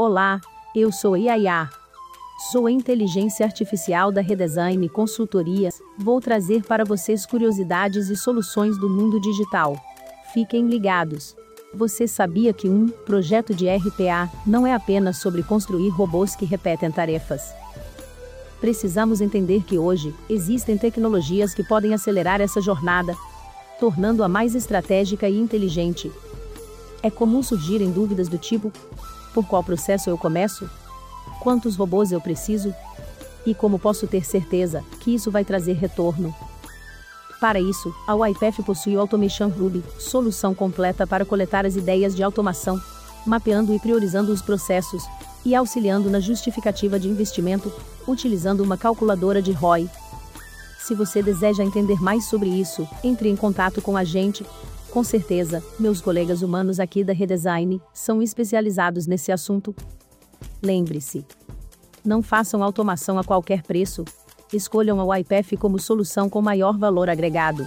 Olá, eu sou Yaya. Sou inteligência artificial da Redesign Consultorias. Vou trazer para vocês curiosidades e soluções do mundo digital. Fiquem ligados. Você sabia que um projeto de RPA não é apenas sobre construir robôs que repetem tarefas? Precisamos entender que hoje existem tecnologias que podem acelerar essa jornada, tornando-a mais estratégica e inteligente. É comum surgirem dúvidas do tipo: por qual processo eu começo? Quantos robôs eu preciso? E como posso ter certeza que isso vai trazer retorno? Para isso, a UiPath possui o Automation Ruby, solução completa para coletar as ideias de automação, mapeando e priorizando os processos, e auxiliando na justificativa de investimento, utilizando uma calculadora de ROI. Se você deseja entender mais sobre isso, entre em contato com a gente. Com certeza, meus colegas humanos aqui da Redesign são especializados nesse assunto. Lembre-se: não façam automação a qualquer preço. Escolham a UiPath como solução com maior valor agregado.